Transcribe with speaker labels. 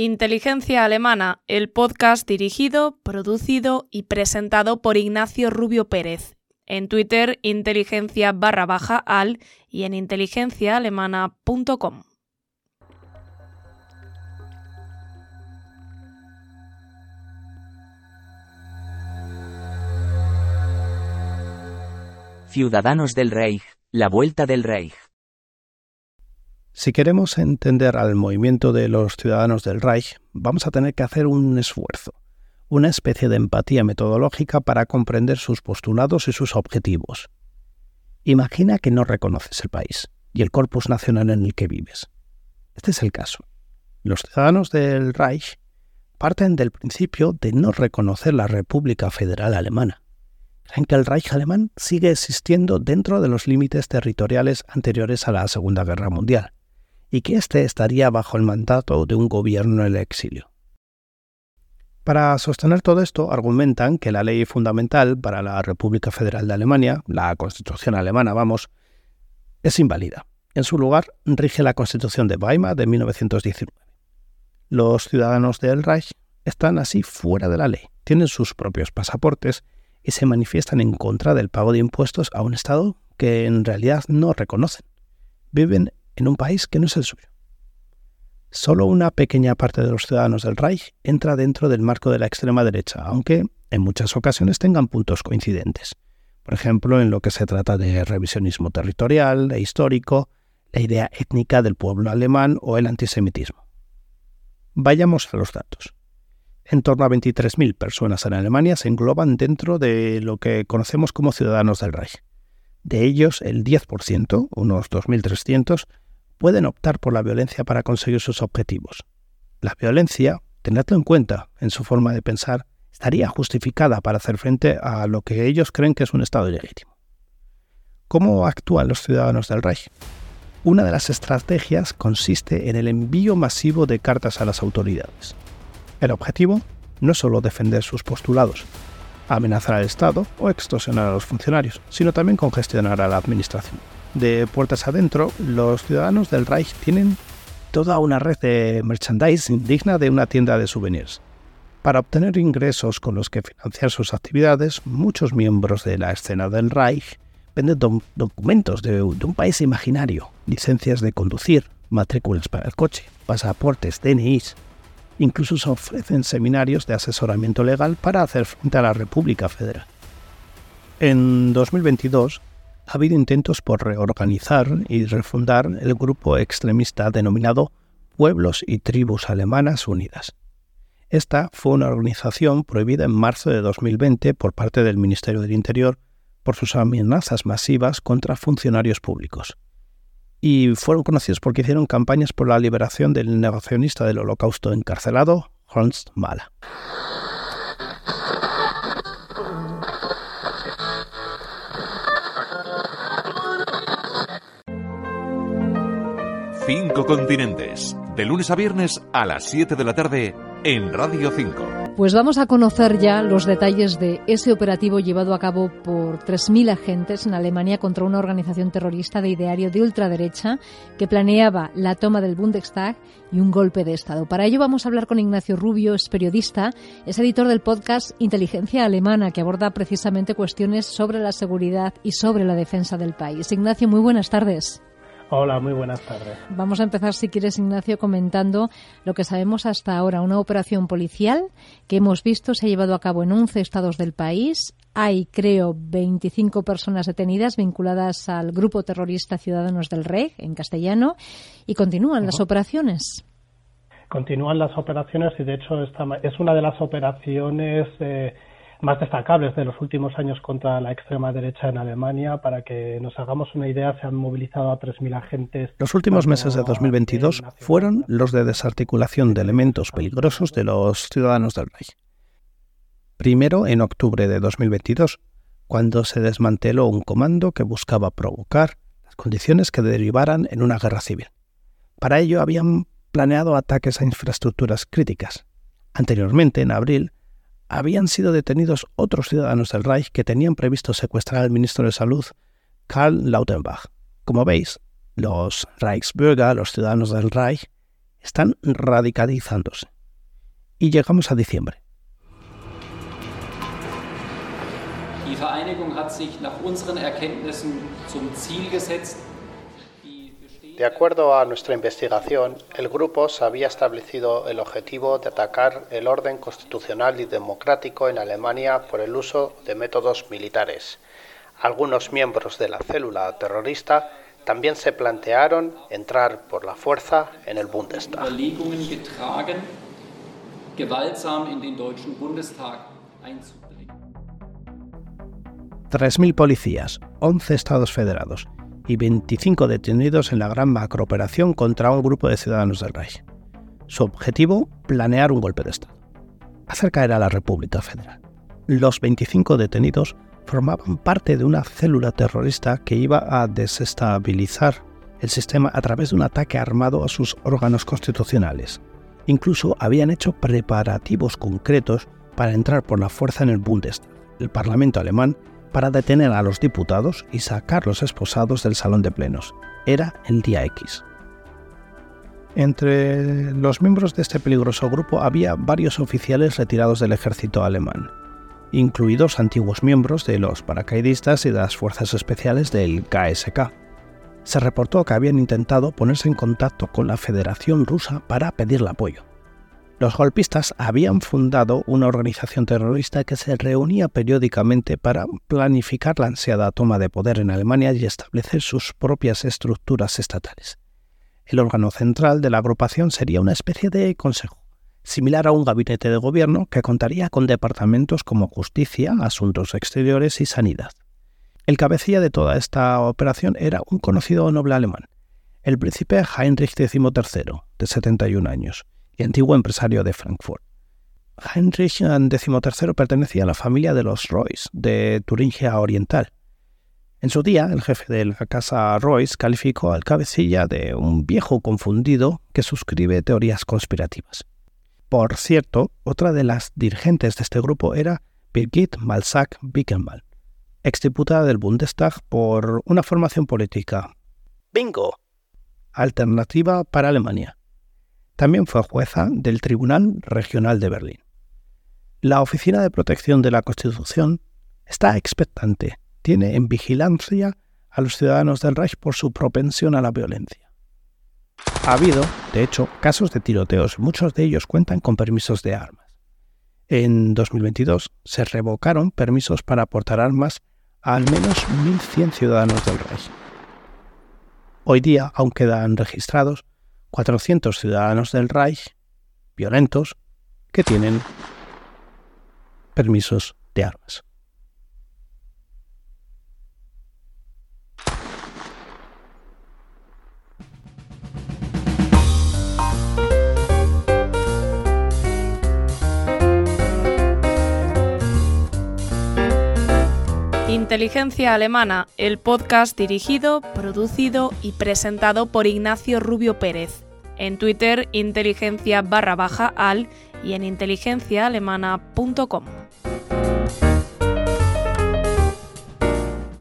Speaker 1: Inteligencia Alemana, el podcast dirigido, producido y presentado por Ignacio Rubio Pérez. En Twitter, inteligencia barra baja al y en inteligenciaalemana.com.
Speaker 2: Ciudadanos del Reich, la vuelta del Reich.
Speaker 3: Si queremos entender al movimiento de los ciudadanos del Reich, vamos a tener que hacer un esfuerzo, una especie de empatía metodológica para comprender sus postulados y sus objetivos. Imagina que no reconoces el país y el corpus nacional en el que vives. Este es el caso. Los ciudadanos del Reich parten del principio de no reconocer la República Federal Alemana. Creen que el Reich alemán sigue existiendo dentro de los límites territoriales anteriores a la Segunda Guerra Mundial y que éste estaría bajo el mandato de un gobierno en el exilio. Para sostener todo esto, argumentan que la ley fundamental para la República Federal de Alemania, la Constitución alemana, vamos, es inválida. En su lugar, rige la Constitución de Weimar de 1919. Los ciudadanos del Reich están así fuera de la ley, tienen sus propios pasaportes y se manifiestan en contra del pago de impuestos a un Estado que en realidad no reconocen. Viven en un país que no es el suyo. Solo una pequeña parte de los ciudadanos del Reich entra dentro del marco de la extrema derecha, aunque en muchas ocasiones tengan puntos coincidentes. Por ejemplo, en lo que se trata de revisionismo territorial e histórico, la idea étnica del pueblo alemán o el antisemitismo. Vayamos a los datos. En torno a 23.000 personas en Alemania se engloban dentro de lo que conocemos como ciudadanos del Reich. De ellos, el 10%, unos 2.300, pueden optar por la violencia para conseguir sus objetivos. La violencia, tenedlo en cuenta en su forma de pensar, estaría justificada para hacer frente a lo que ellos creen que es un Estado ilegítimo. ¿Cómo actúan los ciudadanos del Reich? Una de las estrategias consiste en el envío masivo de cartas a las autoridades. El objetivo no es solo defender sus postulados, amenazar al Estado o extorsionar a los funcionarios, sino también congestionar a la administración de puertas adentro, los ciudadanos del Reich tienen toda una red de merchandising digna de una tienda de souvenirs. Para obtener ingresos con los que financiar sus actividades, muchos miembros de la escena del Reich venden documentos de, de un país imaginario, licencias de conducir, matrículas para el coche, pasaportes, DNIs. Incluso se ofrecen seminarios de asesoramiento legal para hacer frente a la República Federal. En 2022, ha habido intentos por reorganizar y refundar el grupo extremista denominado Pueblos y Tribus Alemanas Unidas. Esta fue una organización prohibida en marzo de 2020 por parte del Ministerio del Interior por sus amenazas masivas contra funcionarios públicos. Y fueron conocidos porque hicieron campañas por la liberación del negacionista del holocausto encarcelado, Horst Mahler.
Speaker 4: Cinco continentes. De lunes a viernes a las 7 de la tarde en Radio 5.
Speaker 5: Pues vamos a conocer ya los detalles de ese operativo llevado a cabo por 3.000 agentes en Alemania contra una organización terrorista de ideario de ultraderecha que planeaba la toma del Bundestag y un golpe de Estado. Para ello vamos a hablar con Ignacio Rubio, es periodista, es editor del podcast Inteligencia Alemana, que aborda precisamente cuestiones sobre la seguridad y sobre la defensa del país. Ignacio, muy buenas tardes.
Speaker 6: Hola, muy buenas tardes.
Speaker 5: Vamos a empezar, si quieres, Ignacio, comentando lo que sabemos hasta ahora. Una operación policial que hemos visto se ha llevado a cabo en 11 estados del país. Hay, creo, 25 personas detenidas vinculadas al grupo terrorista Ciudadanos del Rey, en castellano, y continúan las operaciones.
Speaker 6: Continúan las operaciones y, de hecho, esta es una de las operaciones. Eh, más destacables de los últimos años contra la extrema derecha en Alemania. Para que nos hagamos una idea, se han movilizado a 3.000 agentes.
Speaker 3: Los últimos meses de 2022 fueron los de desarticulación de elementos peligrosos de los ciudadanos del Reich. Primero, en octubre de 2022, cuando se desmanteló un comando que buscaba provocar las condiciones que derivaran en una guerra civil. Para ello habían planeado ataques a infraestructuras críticas. Anteriormente, en abril, habían sido detenidos otros ciudadanos del Reich que tenían previsto secuestrar al ministro de Salud, Karl Lautenbach. Como veis, los Reichsbürger, los ciudadanos del Reich, están radicalizándose. Y llegamos a diciembre.
Speaker 7: Die Vereinigung hat sich nach unseren Erkenntnissen zum Ziel gesetzt,
Speaker 8: de acuerdo a nuestra investigación, el grupo se había establecido el objetivo de atacar el orden constitucional y democrático en Alemania por el uso de métodos militares. Algunos miembros de la célula terrorista también se plantearon entrar por la fuerza en el Bundestag.
Speaker 3: Tres mil policías, 11 estados federados y 25 detenidos en la gran macrooperación contra un grupo de ciudadanos del Reich. Su objetivo, planear un golpe de Estado. Hacer caer a la República Federal. Los 25 detenidos formaban parte de una célula terrorista que iba a desestabilizar el sistema a través de un ataque armado a sus órganos constitucionales. Incluso habían hecho preparativos concretos para entrar por la fuerza en el Bundestag, el Parlamento alemán, para detener a los diputados y sacar los esposados del salón de plenos. Era el día X. Entre los miembros de este peligroso grupo había varios oficiales retirados del ejército alemán, incluidos antiguos miembros de los paracaidistas y de las fuerzas especiales del KSK. Se reportó que habían intentado ponerse en contacto con la Federación Rusa para pedirle apoyo. Los golpistas habían fundado una organización terrorista que se reunía periódicamente para planificar la ansiada toma de poder en Alemania y establecer sus propias estructuras estatales. El órgano central de la agrupación sería una especie de consejo, similar a un gabinete de gobierno que contaría con departamentos como justicia, asuntos exteriores y sanidad. El cabecilla de toda esta operación era un conocido noble alemán, el príncipe Heinrich XIII, de 71 años, y antiguo empresario de Frankfurt. Heinrich XIII pertenecía a la familia de los Royce, de Turingia Oriental. En su día, el jefe de la casa Royce calificó al cabecilla de un viejo confundido que suscribe teorías conspirativas. Por cierto, otra de las dirigentes de este grupo era Birgit Malsack Wickenmann, exdiputada del Bundestag por una formación política. ¡Bingo! Alternativa para Alemania. También fue jueza del Tribunal Regional de Berlín. La Oficina de Protección de la Constitución está expectante, tiene en vigilancia a los ciudadanos del Reich por su propensión a la violencia. Ha habido, de hecho, casos de tiroteos, muchos de ellos cuentan con permisos de armas. En 2022 se revocaron permisos para aportar armas a al menos 1.100 ciudadanos del Reich. Hoy día aún quedan registrados 400 ciudadanos del Reich violentos que tienen permisos de armas.
Speaker 1: Inteligencia Alemana, el podcast dirigido, producido y presentado por Ignacio Rubio Pérez. En Twitter, inteligencia barra baja al y en inteligenciaalemana.com.